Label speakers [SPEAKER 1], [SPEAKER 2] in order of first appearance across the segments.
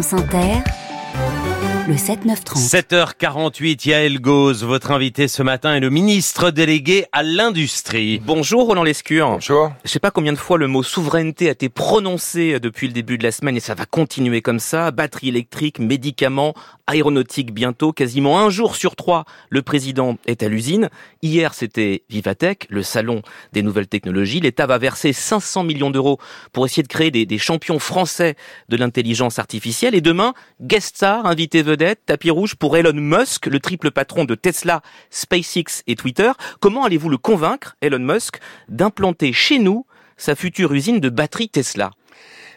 [SPEAKER 1] France Inter, le 7-9-30.
[SPEAKER 2] 7h48, Yael Gauze, votre invité ce matin est le ministre délégué à l'industrie.
[SPEAKER 3] Bonjour Roland Lescure.
[SPEAKER 4] Bonjour.
[SPEAKER 3] Je sais pas combien de fois le mot souveraineté a été prononcé depuis le début de la semaine et ça va continuer comme ça. Batterie électrique, médicaments, aéronautique bientôt. Quasiment un jour sur trois, le président est à l'usine. Hier, c'était Vivatech, le salon des nouvelles technologies. L'État va verser 500 millions d'euros pour essayer de créer des, des champions français de l'intelligence artificielle. Et demain, guest star, invité vedette tapis rouge pour Elon Musk, le triple patron de Tesla, SpaceX et Twitter. Comment allez-vous le convaincre, Elon Musk, d'implanter chez nous sa future usine de batterie Tesla?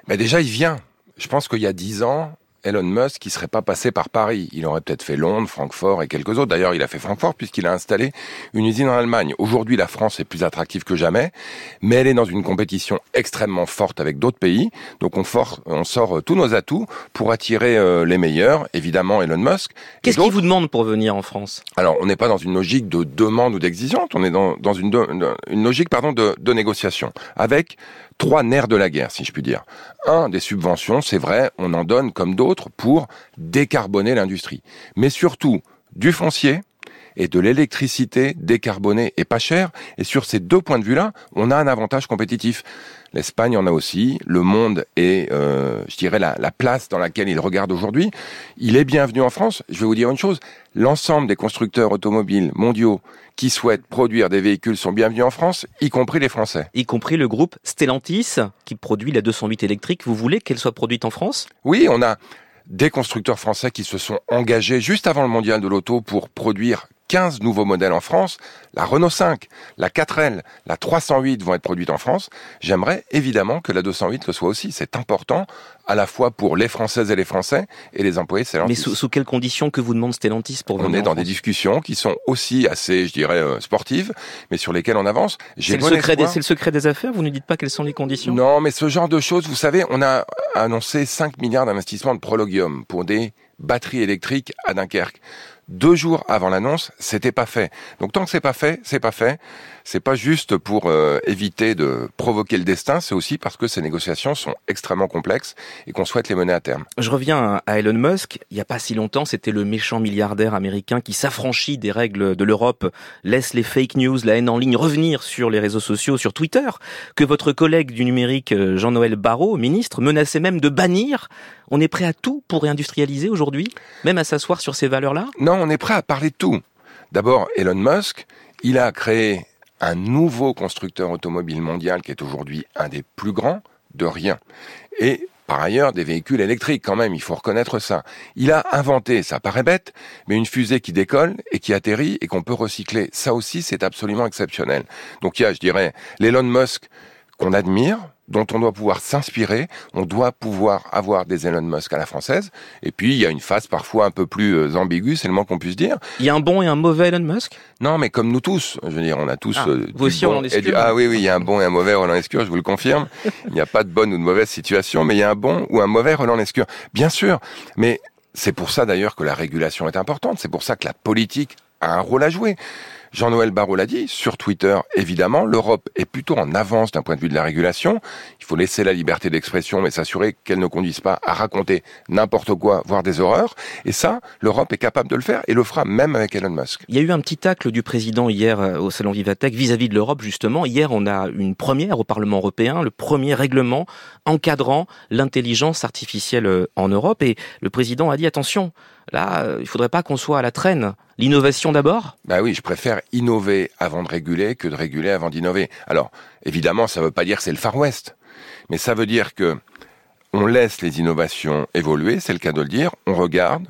[SPEAKER 4] Mais déjà, il vient. Je pense qu'il y a dix ans, Elon Musk qui serait pas passé par Paris. Il aurait peut-être fait Londres, Francfort et quelques autres. D'ailleurs, il a fait Francfort puisqu'il a installé une usine en Allemagne. Aujourd'hui, la France est plus attractive que jamais, mais elle est dans une compétition extrêmement forte avec d'autres pays. Donc on, on sort euh, tous nos atouts pour attirer euh, les meilleurs. Évidemment, Elon Musk.
[SPEAKER 3] Qu'est-ce qu'il vous demande pour venir en France?
[SPEAKER 4] Alors, on n'est pas dans une logique de demande ou d'exigeante. On est dans, dans une, une logique pardon de, de négociation avec trois nerfs de la guerre, si je puis dire. Un, des subventions, c'est vrai, on en donne comme d'autres pour décarboner l'industrie. Mais surtout, du foncier, et de l'électricité décarbonée et pas chère. Et sur ces deux points de vue-là, on a un avantage compétitif. L'Espagne en a aussi. Le monde est, euh, je dirais, la, la, place dans laquelle il regarde aujourd'hui. Il est bienvenu en France. Je vais vous dire une chose. L'ensemble des constructeurs automobiles mondiaux qui souhaitent produire des véhicules sont bienvenus en France, y compris les Français.
[SPEAKER 3] Y compris le groupe Stellantis, qui produit la 208 électrique. Vous voulez qu'elle soit produite en France?
[SPEAKER 4] Oui, on a des constructeurs français qui se sont engagés juste avant le mondial de l'auto pour produire 15 nouveaux modèles en France. La Renault 5, la 4L, la 308 vont être produites en France. J'aimerais évidemment que la 208 le soit aussi. C'est important à la fois pour les Françaises et les Français et les employés de Stellantis.
[SPEAKER 3] Mais sous, sous quelles conditions que vous demande Stellantis pour
[SPEAKER 4] On est dans des discussions qui sont aussi assez, je dirais, euh, sportives, mais sur lesquelles on avance.
[SPEAKER 3] C'est le, secret des, le secret des affaires Vous ne dites pas quelles sont les conditions?
[SPEAKER 4] Non, mais ce genre de choses, vous savez, on a annoncé 5 milliards d'investissements de Prologium pour des batteries électriques à Dunkerque deux jours avant l'annonce, c'était pas fait. Donc tant que c'est pas fait, c'est pas fait. C'est pas juste pour euh, éviter de provoquer le destin, c'est aussi parce que ces négociations sont extrêmement complexes et qu'on souhaite les mener à terme.
[SPEAKER 3] Je reviens à Elon Musk. Il n'y a pas si longtemps, c'était le méchant milliardaire américain qui s'affranchit des règles de l'Europe, laisse les fake news, la haine en ligne revenir sur les réseaux sociaux, sur Twitter, que votre collègue du numérique euh, Jean-Noël Barrot, ministre, menaçait même de bannir. On est prêt à tout pour réindustrialiser aujourd'hui, même à s'asseoir sur ces valeurs-là?
[SPEAKER 4] Non, on est prêt à parler de tout. D'abord, Elon Musk, il a créé un nouveau constructeur automobile mondial qui est aujourd'hui un des plus grands de rien. Et par ailleurs, des véhicules électriques quand même, il faut reconnaître ça. Il a inventé, ça paraît bête, mais une fusée qui décolle et qui atterrit et qu'on peut recycler. Ça aussi, c'est absolument exceptionnel. Donc il y a, je dirais, l'Elon Musk qu'on admire, dont on doit pouvoir s'inspirer, on doit pouvoir avoir des Elon Musk à la française, et puis il y a une phase parfois un peu plus euh, ambiguë, c'est le moins qu'on puisse dire.
[SPEAKER 3] Il y a un bon et un mauvais Elon Musk?
[SPEAKER 4] Non, mais comme nous tous, je veux dire, on a tous...
[SPEAKER 3] Ah, euh, vous aussi, bon
[SPEAKER 4] du... Ah oui, oui, il y a un bon et un mauvais Roland Lescure, je vous le confirme. il n'y a pas de bonne ou de mauvaise situation, mais il y a un bon ou un mauvais Roland Lescure. Bien sûr, mais c'est pour ça d'ailleurs que la régulation est importante, c'est pour ça que la politique a un rôle à jouer. Jean-Noël Barrot l'a dit, sur Twitter, évidemment, l'Europe est plutôt en avance d'un point de vue de la régulation. Il faut laisser la liberté d'expression, mais s'assurer qu'elle ne conduise pas à raconter n'importe quoi, voire des horreurs. Et ça, l'Europe est capable de le faire et le fera même avec Elon Musk.
[SPEAKER 3] Il y a eu un petit tacle du président hier euh, au Salon Vivatech vis-à-vis de l'Europe, justement. Hier, on a une première au Parlement européen, le premier règlement encadrant l'intelligence artificielle euh, en Europe. Et le président a dit, attention, Là, euh, il faudrait pas qu'on soit à la traîne. L'innovation d'abord
[SPEAKER 4] Bah oui, je préfère innover avant de réguler que de réguler avant d'innover. Alors, évidemment, ça ne veut pas dire que c'est le Far West, mais ça veut dire que on laisse les innovations évoluer, c'est le cas de le dire, on regarde,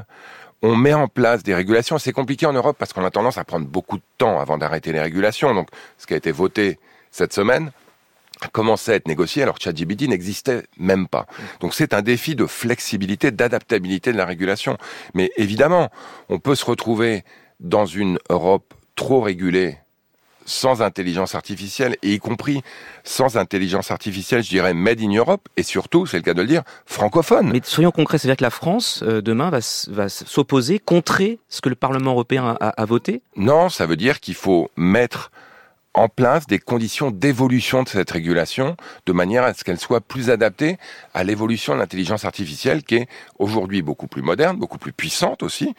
[SPEAKER 4] on met en place des régulations. C'est compliqué en Europe parce qu'on a tendance à prendre beaucoup de temps avant d'arrêter les régulations. Donc, ce qui a été voté cette semaine, commençait à être négocié alors que ChatGPT n'existait même pas. Donc c'est un défi de flexibilité, d'adaptabilité de la régulation. Mais évidemment, on peut se retrouver dans une Europe trop régulée sans intelligence artificielle, et y compris sans intelligence artificielle, je dirais made in Europe, et surtout, c'est le cas de le dire, francophone.
[SPEAKER 3] Mais soyons concrets, c'est-à-dire que la France, euh, demain, va, va s'opposer, contrer ce que le Parlement européen a, a voté?
[SPEAKER 4] Non, ça veut dire qu'il faut mettre en place des conditions d'évolution de cette régulation de manière à ce qu'elle soit plus adaptée à l'évolution de l'intelligence artificielle qui est aujourd'hui beaucoup plus moderne, beaucoup plus puissante aussi,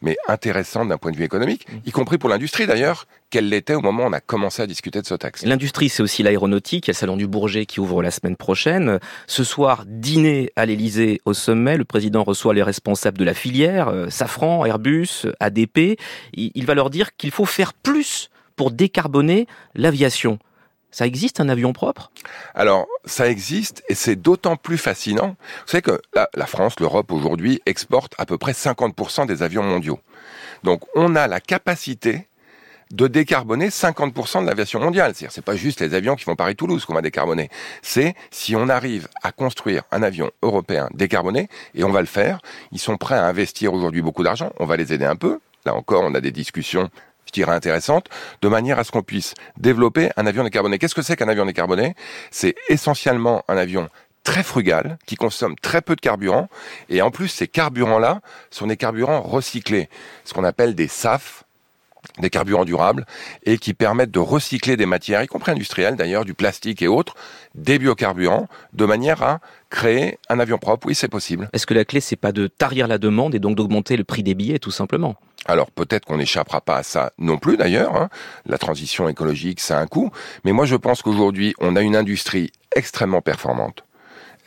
[SPEAKER 4] mais intéressante d'un point de vue économique, y compris pour l'industrie d'ailleurs, qu'elle l'était au moment où on a commencé à discuter de ce texte.
[SPEAKER 3] L'industrie, c'est aussi l'aéronautique. Il y a le salon du Bourget qui ouvre la semaine prochaine. Ce soir, dîner à l'Elysée au sommet. Le président reçoit les responsables de la filière, euh, Safran, Airbus, ADP. Il va leur dire qu'il faut faire plus pour décarboner l'aviation. Ça existe un avion propre?
[SPEAKER 4] Alors, ça existe et c'est d'autant plus fascinant. Vous savez que la, France, l'Europe aujourd'hui exporte à peu près 50% des avions mondiaux. Donc, on a la capacité de décarboner 50% de l'aviation mondiale. C'est-à-dire, c'est pas juste les avions qui font Paris-Toulouse qu'on va décarboner. C'est si on arrive à construire un avion européen décarboné, et on va le faire, ils sont prêts à investir aujourd'hui beaucoup d'argent, on va les aider un peu. Là encore, on a des discussions je dirais intéressante, de manière à ce qu'on puisse développer un avion décarboné. Qu'est-ce que c'est qu'un avion décarboné? C'est essentiellement un avion très frugal, qui consomme très peu de carburant, et en plus ces carburants-là sont des carburants recyclés, ce qu'on appelle des SAF, des carburants durables et qui permettent de recycler des matières, y compris industrielles d'ailleurs, du plastique et autres, des biocarburants, de manière à créer un avion propre. Oui, c'est possible.
[SPEAKER 3] Est-ce que la clé, c'est pas de tarir la demande et donc d'augmenter le prix des billets, tout simplement?
[SPEAKER 4] Alors peut-être qu'on n'échappera pas à ça non plus d'ailleurs. Hein. La transition écologique, ça a un coût. Mais moi je pense qu'aujourd'hui, on a une industrie extrêmement performante.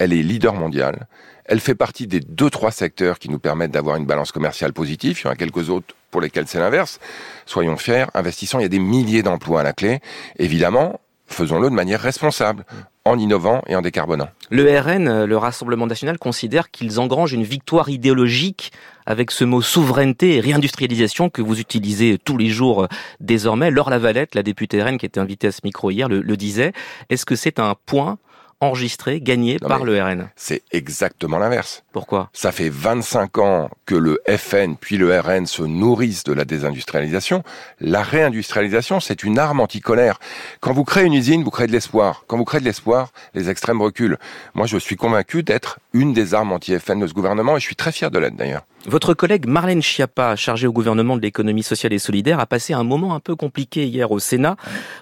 [SPEAKER 4] Elle est leader mondial. Elle fait partie des deux, trois secteurs qui nous permettent d'avoir une balance commerciale positive. Il y en a quelques autres pour lesquels c'est l'inverse. Soyons fiers, investissons, il y a des milliers d'emplois à la clé. Évidemment, faisons-le de manière responsable, en innovant et en décarbonant.
[SPEAKER 3] Le RN, le Rassemblement national, considère qu'ils engrangent une victoire idéologique avec ce mot souveraineté et réindustrialisation que vous utilisez tous les jours euh, désormais. Laure Lavalette, la députée RN qui était invitée à ce micro hier, le, le disait. Est-ce que c'est un point enregistré, gagné par le RN.
[SPEAKER 4] C'est exactement l'inverse.
[SPEAKER 3] Pourquoi?
[SPEAKER 4] Ça fait 25 ans que le FN puis le RN se nourrissent de la désindustrialisation. La réindustrialisation, c'est une arme anticolère. Quand vous créez une usine, vous créez de l'espoir. Quand vous créez de l'espoir, les extrêmes reculent. Moi, je suis convaincu d'être une des armes anti-FN de ce gouvernement et je suis très fier de l'être d'ailleurs.
[SPEAKER 3] Votre collègue Marlène Schiappa, chargée au gouvernement de l'économie sociale et solidaire, a passé un moment un peu compliqué hier au Sénat,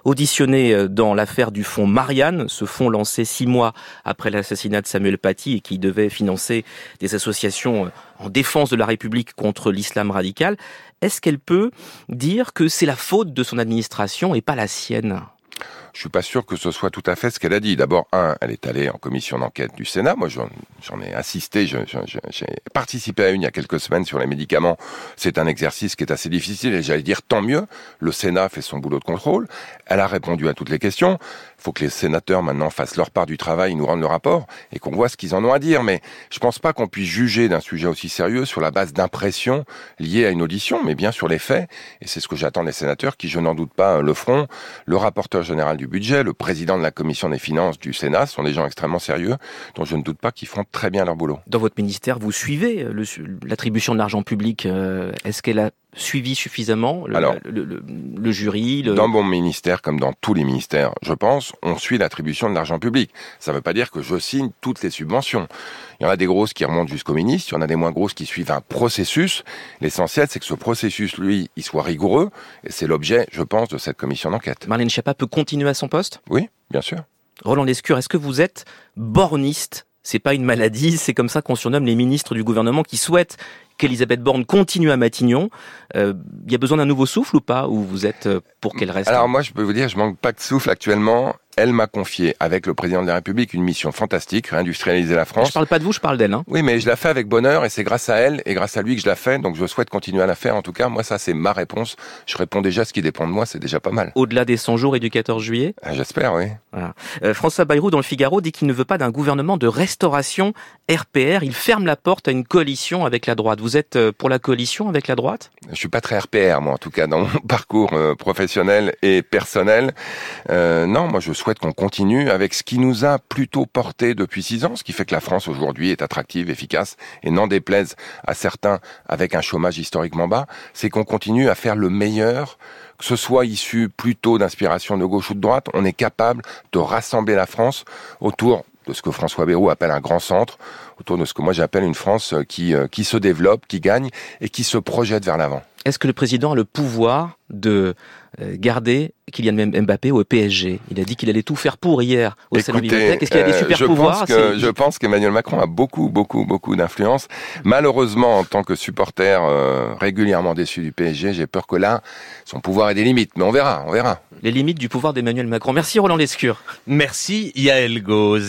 [SPEAKER 3] auditionné euh, dans l'affaire du fonds Marianne, ce fonds lancé six mois après l'assassinat de Samuel Paty et qui devait financer des associations euh, en défense de la République contre l'islam radical. Est-ce qu'elle peut dire que c'est la faute de son administration et pas la sienne?
[SPEAKER 4] Je suis pas sûr que ce soit tout à fait ce qu'elle a dit. D'abord, un, elle est allée en commission d'enquête du Sénat. Moi, j'en ai assisté. J'ai participé à une il y a quelques semaines sur les médicaments. C'est un exercice qui est assez difficile et j'allais dire tant mieux. Le Sénat fait son boulot de contrôle. Elle a répondu à toutes les questions. Il faut que les sénateurs maintenant fassent leur part du travail, nous rendent le rapport et qu'on voit ce qu'ils en ont à dire. Mais je pense pas qu'on puisse juger d'un sujet aussi sérieux sur la base d'impressions liées à une audition, mais bien sur les faits. Et c'est ce que j'attends des sénateurs qui, je n'en doute pas, le feront. Le rapporteur général du budget, le président de la commission des finances du Sénat sont des gens extrêmement sérieux, dont je ne doute pas qu'ils font très bien leur boulot.
[SPEAKER 3] Dans votre ministère, vous suivez l'attribution de l'argent public. Euh, est-ce qu'elle a suivi suffisamment le, Alors, le, jury
[SPEAKER 4] Dans mon ministère, comme dans tous les ministères, je pense, on suit l'attribution de l'argent public. Ça ne veut pas dire que je signe toutes les subventions. Il y en a des grosses qui remontent jusqu'au ministre, il y en a des moins grosses qui suivent un processus. L'essentiel, c'est que ce processus, lui, il soit rigoureux, et c'est l'objet, je pense, de cette commission d'enquête.
[SPEAKER 3] Marlène Schiappa peut continuer à son poste?
[SPEAKER 4] Oui, bien sûr.
[SPEAKER 3] Roland Lescure, est-ce que vous êtes borniste? C'est pas une maladie, c'est comme ça qu'on surnomme les ministres du gouvernement qui souhaitent qu'Elisabeth Borne continue à Matignon. Il euh, y a besoin d'un nouveau souffle ou pas Ou vous êtes euh, pour qu'elle reste?
[SPEAKER 4] Alors moi, je peux vous dire, je manque pas de souffle actuellement elle m'a confié avec le président de la République une mission fantastique, réindustrialiser la France.
[SPEAKER 3] Je parle pas de vous, je parle d'elle. Hein.
[SPEAKER 4] Oui, mais je la fais avec bonheur et c'est grâce à elle et grâce à lui que je la fais. Donc je souhaite continuer à la faire. En tout cas, moi ça c'est ma réponse. Je réponds déjà ce qui dépend de moi, c'est déjà pas mal.
[SPEAKER 3] Au-delà des 100 jours et du 14 juillet?
[SPEAKER 4] Ah, J'espère, oui.
[SPEAKER 3] Euh, François Bayrou dans le Figaro dit qu'il ne veut pas d'un gouvernement de restauration RPR. Il ferme la porte à une coalition avec la droite. Vous êtes euh, pour la coalition avec la droite?
[SPEAKER 4] Je suis pas très RPR, moi en tout cas dans mon parcours euh, professionnel et personnel. non, moi je souhaite qu'on continue avec ce qui nous a plutôt porté depuis six ans, ce qui fait que la France aujourd'hui est attractive, efficace et n'en déplaise à certains avec un chômage historiquement bas, c'est qu'on continue à faire le meilleur que ce soit issu plutôt d'inspiration de gauche ou de droite, on est capable de rassembler la France autour de ce que François Bayrou appelle un grand centre, autour de ce que moi j'appelle une France qui, qui se développe, qui gagne et qui se projette vers l'avant.
[SPEAKER 3] Est-ce que le président a le pouvoir de euh, garder Kylian Mbappé au PSG Il a dit qu'il allait tout faire pour hier au Salon Bibliothèque. Est-ce qu'il a des euh, super
[SPEAKER 4] je
[SPEAKER 3] pouvoirs?
[SPEAKER 4] pense que, Je pense qu'Emmanuel Macron a beaucoup, beaucoup, beaucoup d'influence. Malheureusement, en tant que supporter euh, régulièrement déçu du PSG, j'ai peur que là, son pouvoir ait des limites. Mais on verra, on verra.
[SPEAKER 3] Les limites du pouvoir d'Emmanuel Macron. Merci Roland Lescure.
[SPEAKER 2] Merci Yael Gauze.